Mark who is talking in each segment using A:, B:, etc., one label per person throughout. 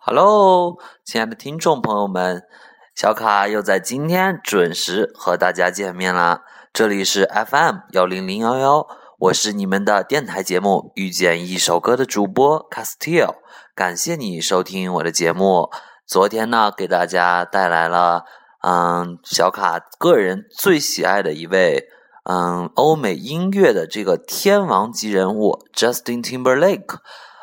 A: Hello，亲爱的听众朋友们，小卡又在今天准时和大家见面啦！这里是 FM 幺零零幺幺，我是你们的电台节目《遇见一首歌》的主播 Castile，感谢你收听我的节目。昨天呢，给大家带来了嗯，小卡个人最喜爱的一位嗯，欧美音乐的这个天王级人物 Justin Timberlake。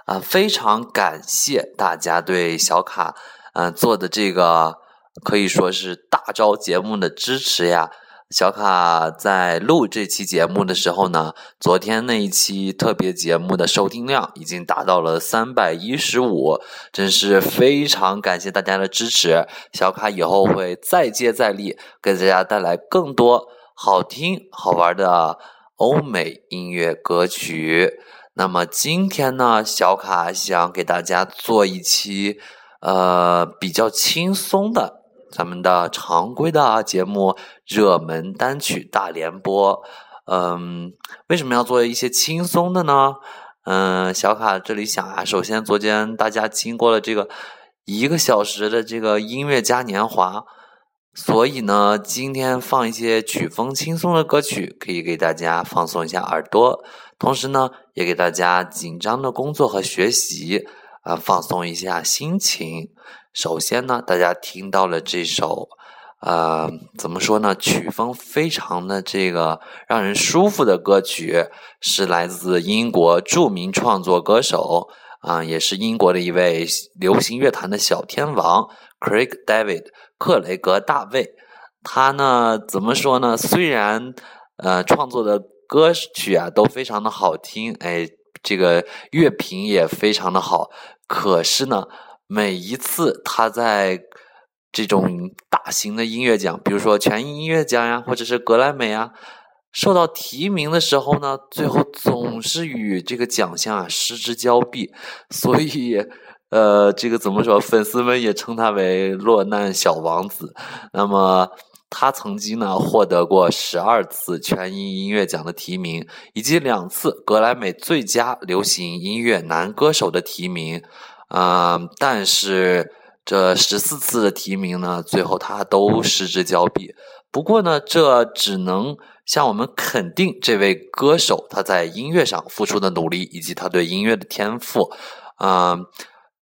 A: 啊，非常感谢大家对小卡，嗯，做的这个可以说是大招节目的支持呀。小卡在录这期节目的时候呢，昨天那一期特别节目的收听量已经达到了三百一十五，真是非常感谢大家的支持。小卡以后会再接再厉，给大家带来更多好听好玩的欧美音乐歌曲。那么今天呢，小卡想给大家做一期，呃，比较轻松的咱们的常规的节目热门单曲大联播。嗯，为什么要做一些轻松的呢？嗯，小卡这里想啊，首先昨天大家经过了这个一个小时的这个音乐嘉年华，所以呢，今天放一些曲风轻松的歌曲，可以给大家放松一下耳朵。同时呢，也给大家紧张的工作和学习啊放松一下心情。首先呢，大家听到了这首，呃，怎么说呢？曲风非常的这个让人舒服的歌曲，是来自英国著名创作歌手啊，也是英国的一位流行乐坛的小天王，Craig David 克雷格大卫。他呢，怎么说呢？虽然呃创作的。歌曲啊都非常的好听，哎，这个乐评也非常的好。可是呢，每一次他在这种大型的音乐奖，比如说全英音乐奖呀，或者是格莱美啊，受到提名的时候呢，最后总是与这个奖项啊失之交臂。所以，呃，这个怎么说？粉丝们也称他为落难小王子。那么。他曾经呢获得过十二次全英音乐奖的提名，以及两次格莱美最佳流行音乐男歌手的提名，啊，但是这十四次的提名呢，最后他都失之交臂。不过呢，这只能向我们肯定这位歌手他在音乐上付出的努力，以及他对音乐的天赋，啊。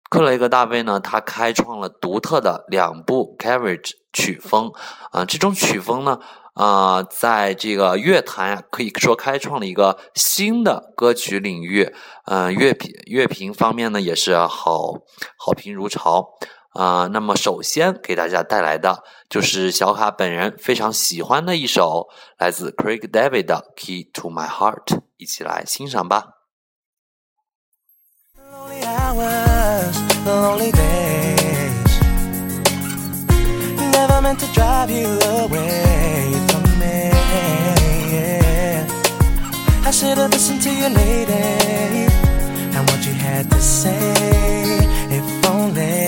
A: 克雷格大卫呢，他开创了独特的两部 carriage 曲风啊，这种曲风呢，啊，在这个乐坛啊，可以说开创了一个新的歌曲领域，嗯，乐评乐评方面呢，也是好好评如潮啊。那么，首先给大家带来的就是小卡本人非常喜欢的一首来自 Craig David 的 Key to My Heart，一起来欣赏吧。
B: Never meant to drive you away me. I should have listened to you, lady, and what you had to say. If only.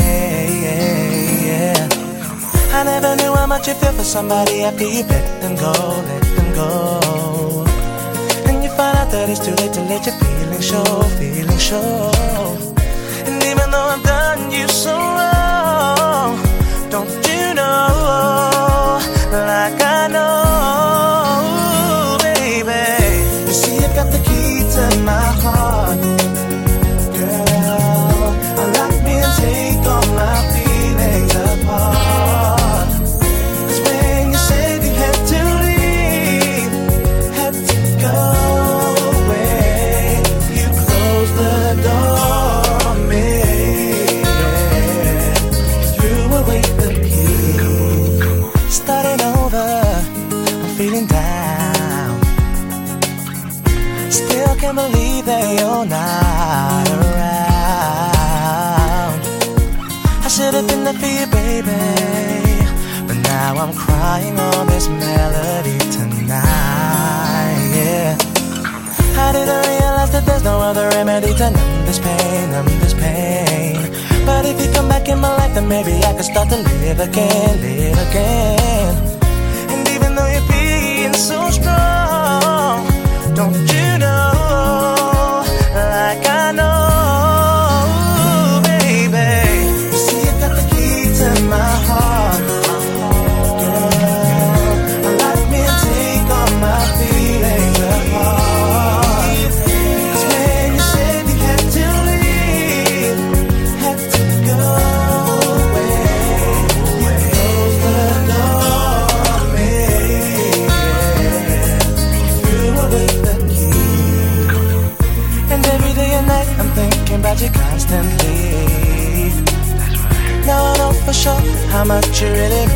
B: I never knew how much you feel for somebody after you let them go, let them go. And you find out that it's too late to let your feelings show, feelings show. And even though I've done you so wrong, don't you know, like I know, in my can't believe that you're not around. I should have been there for you, baby. But now I'm crying on this melody tonight. Yeah. I realize that know the remedy to numb this pain, numb this pain. But if you come back in my life, then maybe I can start to live again, live again. And even though you're being so strong, don't you how much you really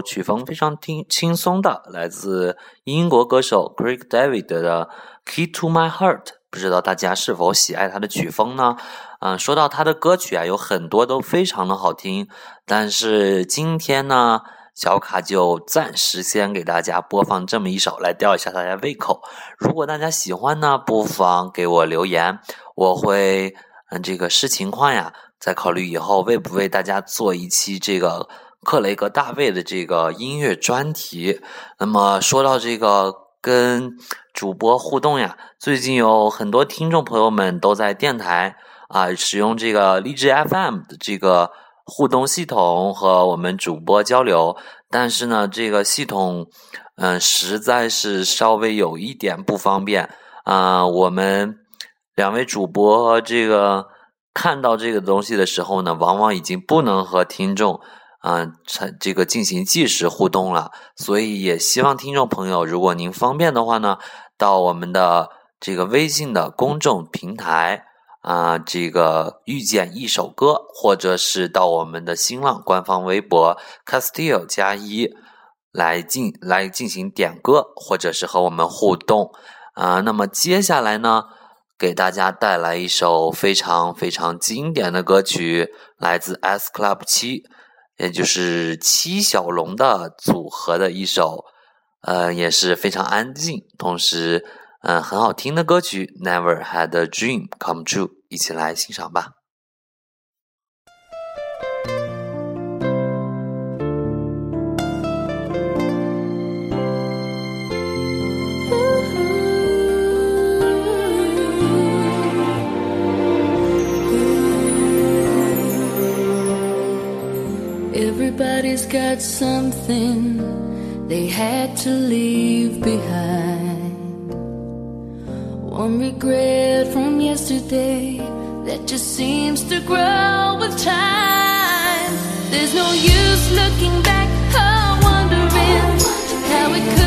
A: 曲风非常听轻松的，来自英国歌手 Craig David 的《Key to My Heart》，不知道大家是否喜爱他的曲风呢？嗯，说到他的歌曲啊，有很多都非常的好听，但是今天呢，小卡就暂时先给大家播放这么一首，来吊一下大家胃口。如果大家喜欢呢，不妨给我留言，我会嗯这个视情况呀，再考虑以后为不为大家做一期这个克雷格大卫的这个音乐专题。那么说到这个跟主播互动呀，最近有很多听众朋友们都在电台啊使用这个荔枝 FM 的这个互动系统和我们主播交流，但是呢，这个系统嗯、实在是稍微有一点不方便啊、我们两位主播这个看到这个东西的时候呢，往往已经不能和听众啊，产、这个进行即时互动了，所以也希望听众朋友，如果您方便的话呢，到我们的这个微信的公众平台啊，这个遇见一首歌，或者是到我们的新浪官方微博 Castile 加一来进来进行点歌，或者是和我们互动啊。那么接下来呢，给大家带来一首非常非常经典的歌曲，来自 S Club 七，也就是七小龙的组合的一首，呃，也是非常安静，同时嗯、很好听的歌曲《Never Had a Dream Come True》，一起来欣赏吧。
C: Everybody's got something they had to leave behind. One regret from yesterday that just seems to grow with time. There's no use looking back or wondering how it could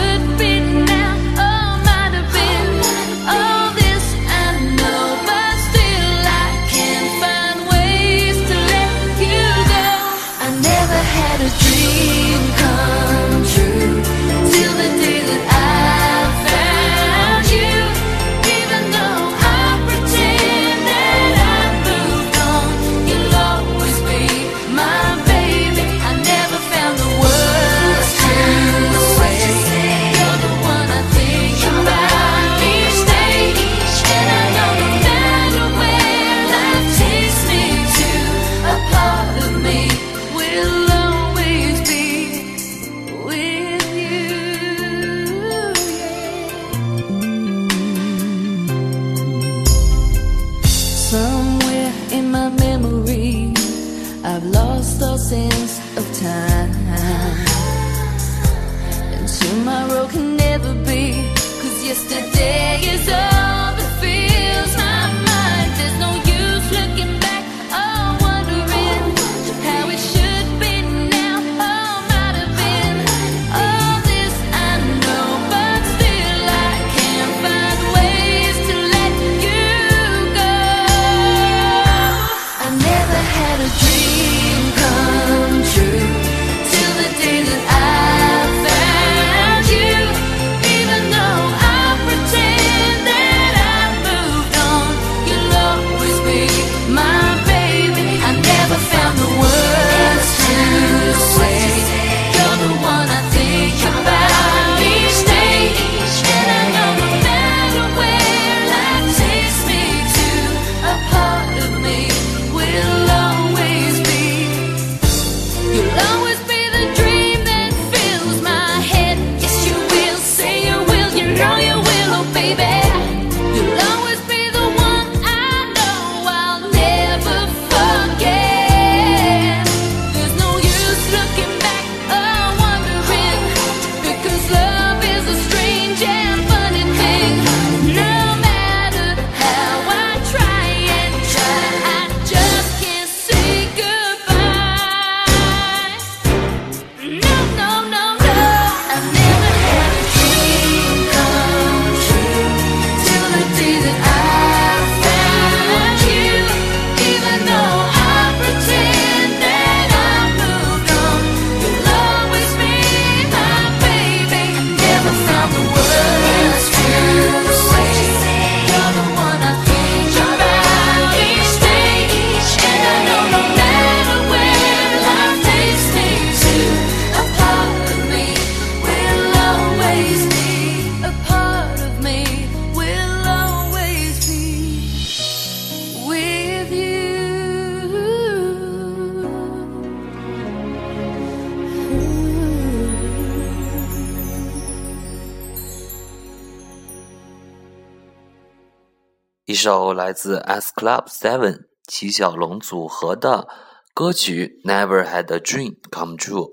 A: 首来自 S Club Seven 七小龙组合的歌曲《Never Had a Dream Come True》。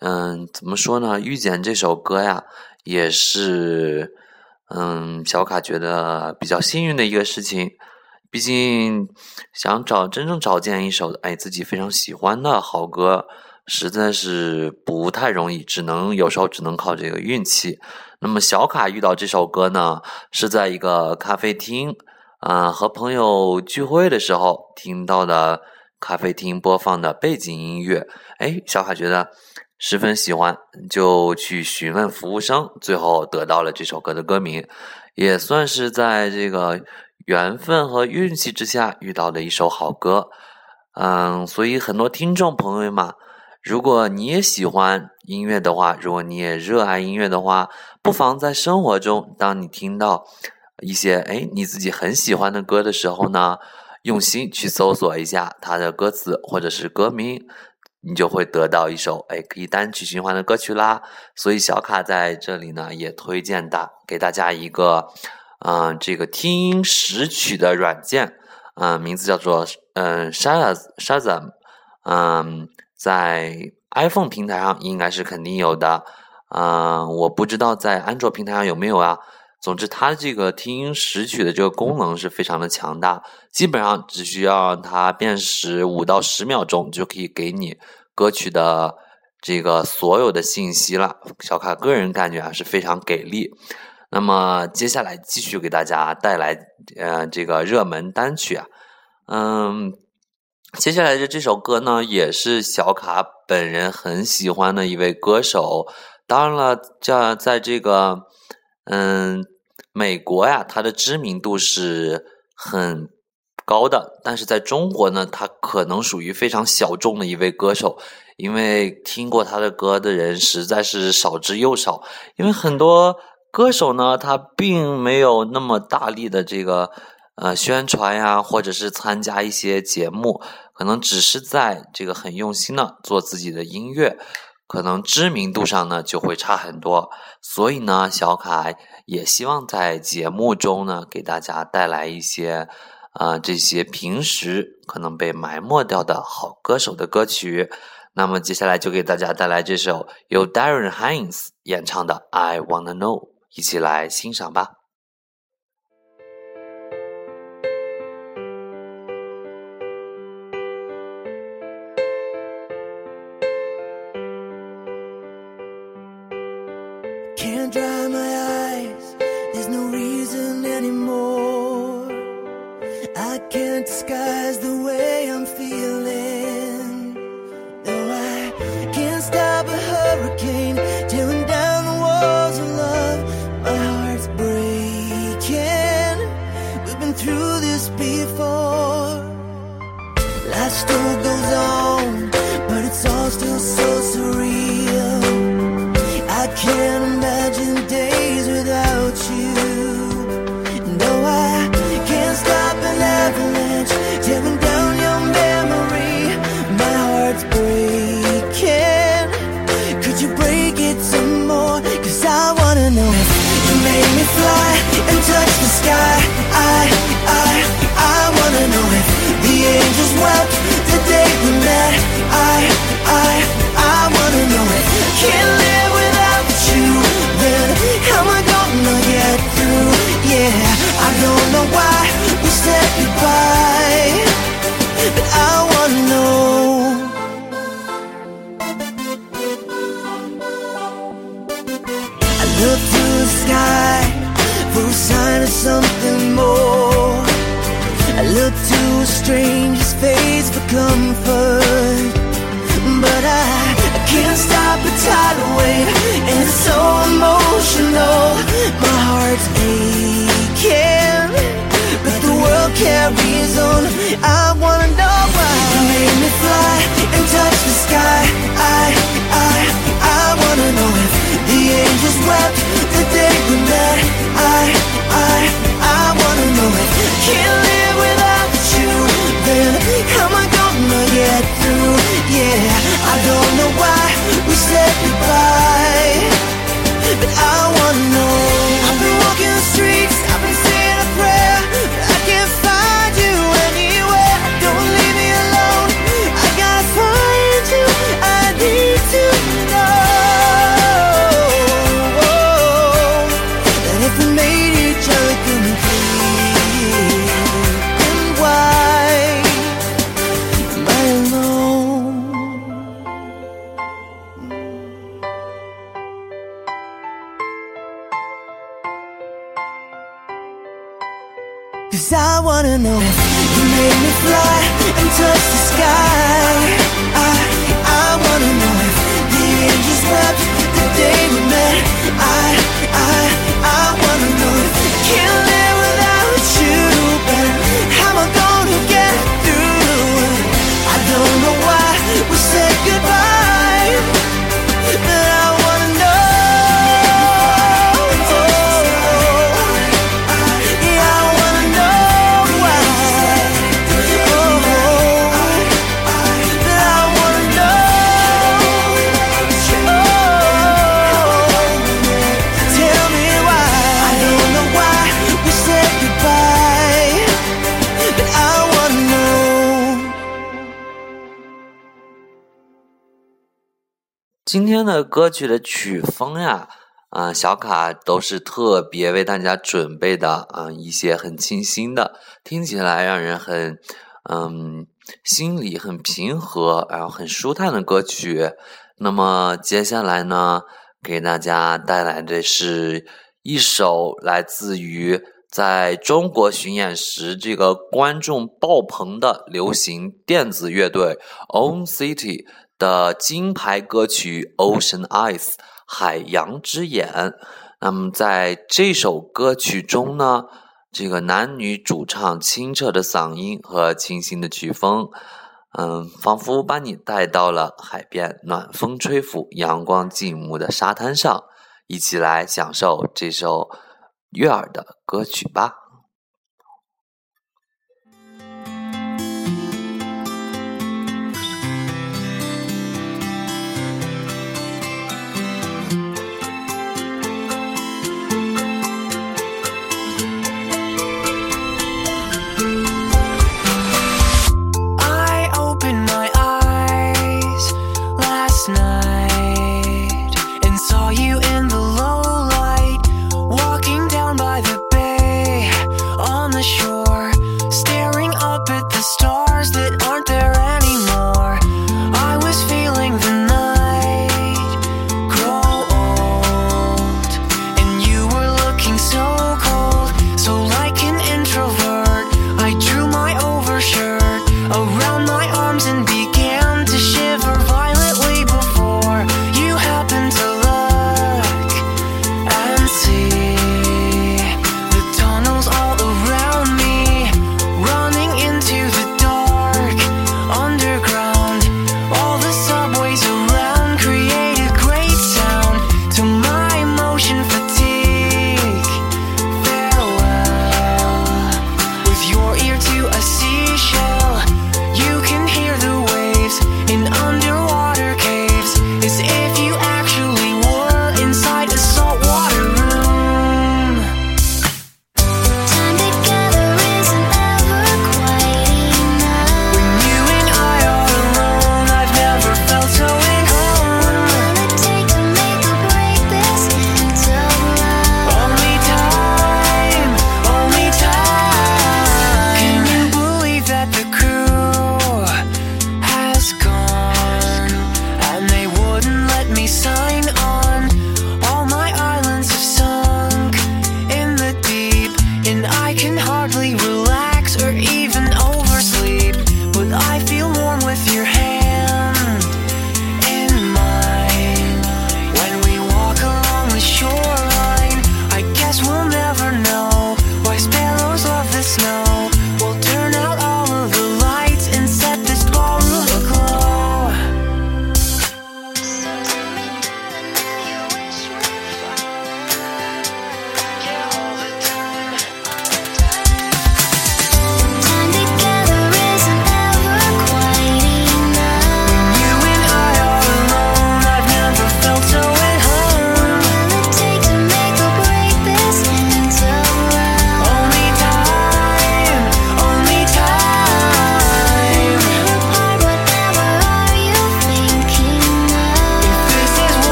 A: 嗯，怎么说呢？遇见这首歌呀，也是嗯小卡觉得比较幸运的一个事情。毕竟想找真正找见一首哎自己非常喜欢的好歌，实在是不太容易，只能有时候只能靠这个运气。那么小卡遇到这首歌呢，是在一个咖啡厅，啊、和朋友聚会的时候听到的咖啡厅播放的背景音乐。哎，小卡觉得十分喜欢，就去询问服务生，最后得到了这首歌的歌名，也算是在这个缘分和运气之下遇到的一首好歌。嗯，所以很多听众朋友嘛，如果你也喜欢音乐的话，如果你也热爱音乐的话，不妨在生活中，当你听到一些哎你自己很喜欢的歌的时候呢，用心去搜索一下它的歌词或者是歌名，你就会得到一首哎可以单曲循环的歌曲啦。所以小卡在这里呢也推荐大给大家一个，嗯、这个听音识曲的软件，嗯、名字叫做嗯 Shaz Shazam，嗯，在 iPhone 平台上应该是肯定有的，嗯、我不知道在安卓平台上有没有啊。总之，它这个听音识曲的这个功能是非常的强大，基本上只需要让它辨识五到十秒钟，就可以给你歌曲的这个所有的信息了。小卡个人感觉啊是非常给力。那么接下来继续给大家带来呃这个热门单曲啊，嗯，接下来的这首歌呢，也是小卡本人很喜欢的一位歌手。当然了，这在这个嗯美国呀，他的知名度是很高的，但是在中国呢，他可能属于非常小众的一位歌手，因为听过他的歌的人实在是少之又少。因为很多歌手呢，他并没有那么大力的这个呃宣传呀，或者是参加一些节目，可能只是在这个很用心的做自己的音乐，可能知名度上呢就会差很多。所以呢，小凯也希望在节目中呢给大家带来一些啊、这些平时可能被埋没掉的好歌手的歌曲。那么接下来就给大家带来这首由 Darren Hines 演唱的《I Wanna Know》，一起来欣赏吧。
D: skies, the don't know why
A: 今天的歌曲的曲风呀，啊、小卡都是特别为大家准备的啊、一些很清新的，听起来让人很嗯心里很平和，然后很舒坦的歌曲。那么接下来呢，给大家带来的是一首来自于在中国巡演时这个观众爆棚的流行电子乐队 Own City 的金牌歌曲《Ocean Eyes》海洋之眼。那么在这首歌曲中呢，这个男女主唱清澈的嗓音和清新的曲风，嗯，仿佛把你带到了海边，暖风吹拂，阳光静穆的沙滩上，一起来享受这首悦耳的歌曲吧。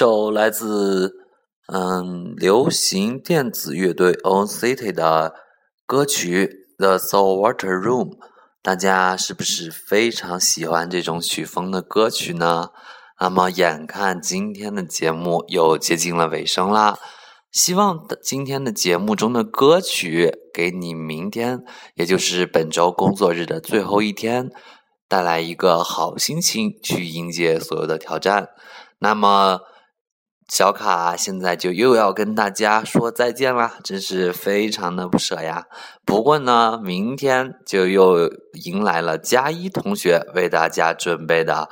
A: 首来自嗯流行电子乐队 On City 的歌曲《The Saltwater Room》，大家是不是非常喜欢这种曲风的歌曲呢？那么，眼看今天的节目又接近了尾声啦，希望今天的节目中的歌曲给你明天，也就是本周工作日的最后一天，带来一个好心情，去迎接所有的挑战。那么，小卡现在就又要跟大家说再见啦，真是非常的不舍呀。不过呢，明天就又迎来了佳一同学为大家准备的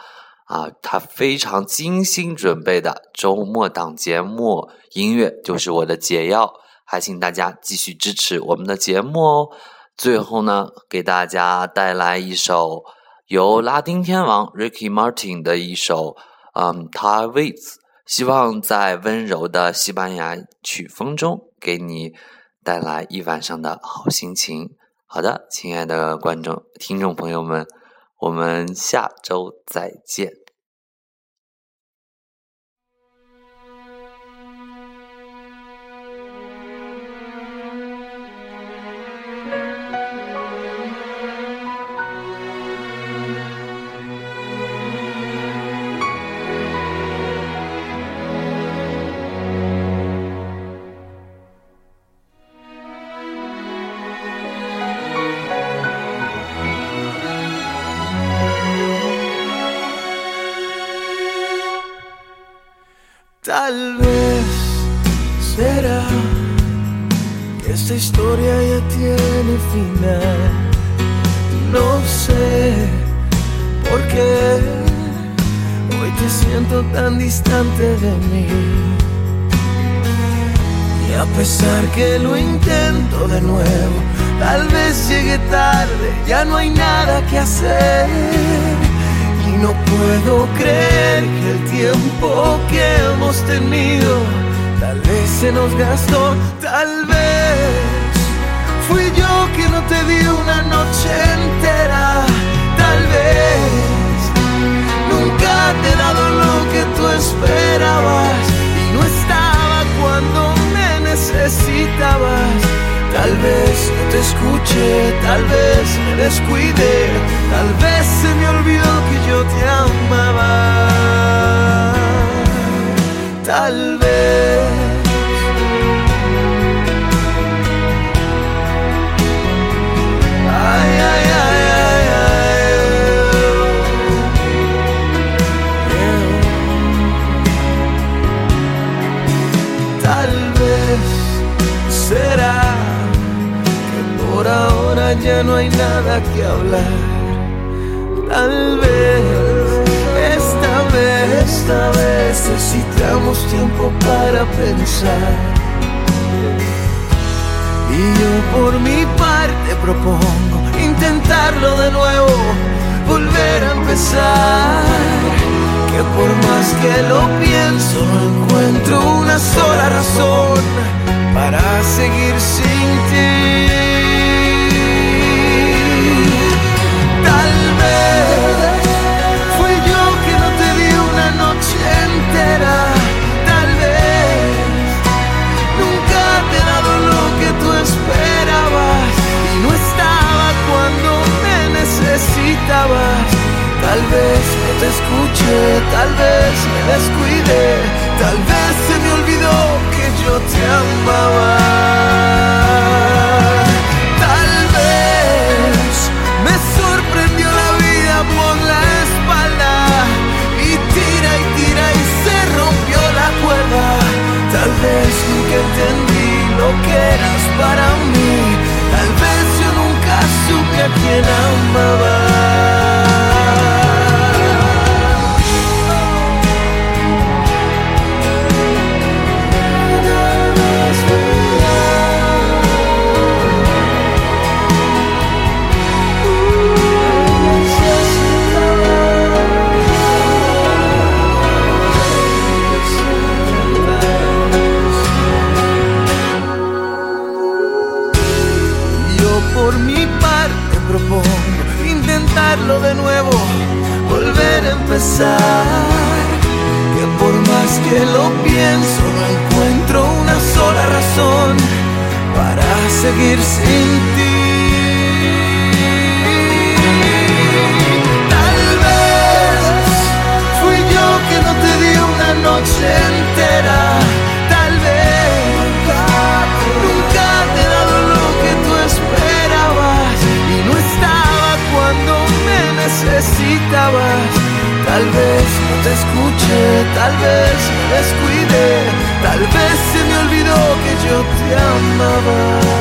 A: 啊，他非常精心准备的周末档节目，音乐就是我的解药，还请大家继续支持我们的节目哦。最后呢，给大家带来一首由拉丁天王 Ricky Martin 的一首嗯 t a w i z 希望在温柔的西班牙曲风中给你带来一晚上的好心情。好的，亲爱的观众、听众朋友们，我们下周再见。
E: Tal vez será que esta historia ya tiene final? No sé por qué hoy te siento tan distante de mí. Y a pesar que lo intento de nuevo, tal vez llegue tarde, ya no hay nada que hacer. No puedo creer que el tiempo que hemos tenido, tal vez se nos gastó, tal vez fui yo que no te di una noche entera, tal vez nunca te he dado lo que tú esperabas y no estaba cuando me necesitabas. Tal vez no te escuché, tal vez me descuidé, tal vez se me olvidó que yo te amaba. Tal vez. Ya no hay nada que hablar. Tal vez esta vez, esta necesitamos tiempo para pensar. Y yo por mi parte propongo intentarlo de nuevo, volver a empezar. Que por más que lo pienso, no encuentro una sola razón para seguir sin ti. Tal vez no te escuché, tal vez me descuidé, tal vez se me por más que lo pienso, no encuentro una sola razón para seguir sin ti. Tal vez fui yo que no te di una noche entera. Tal vez nunca te he dado lo que tú esperabas y no estaba cuando me necesitabas. Tal vez no te escuche, tal vez me descuide, tal vez se me olvidó que yo te amaba.